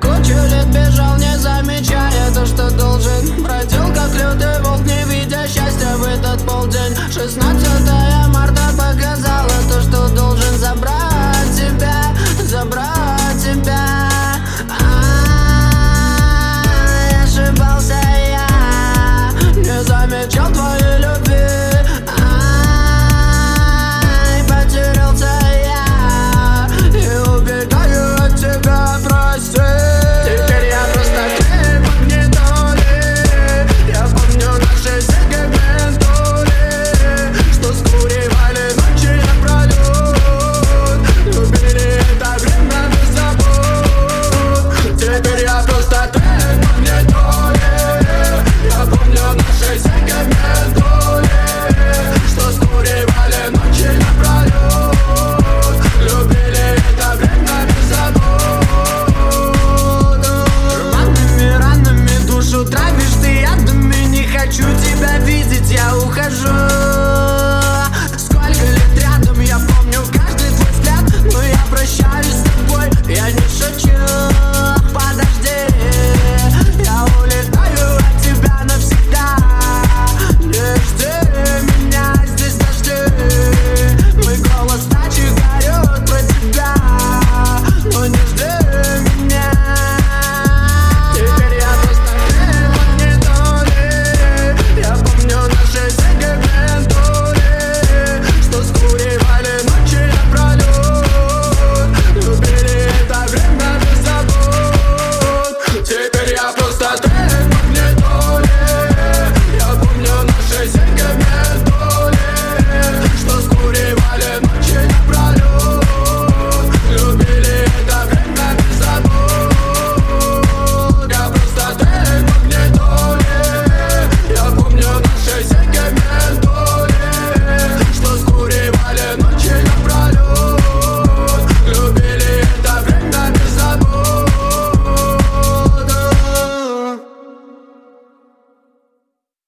Кучу лет бежал, не замечая то, что должен. Бродил, как лютый волк, не видя счастья в этот полдень. 16 марта показала то, что должен. Забрать тебя, забрать тебя. А-а-а, ошибался я Не замечал твоего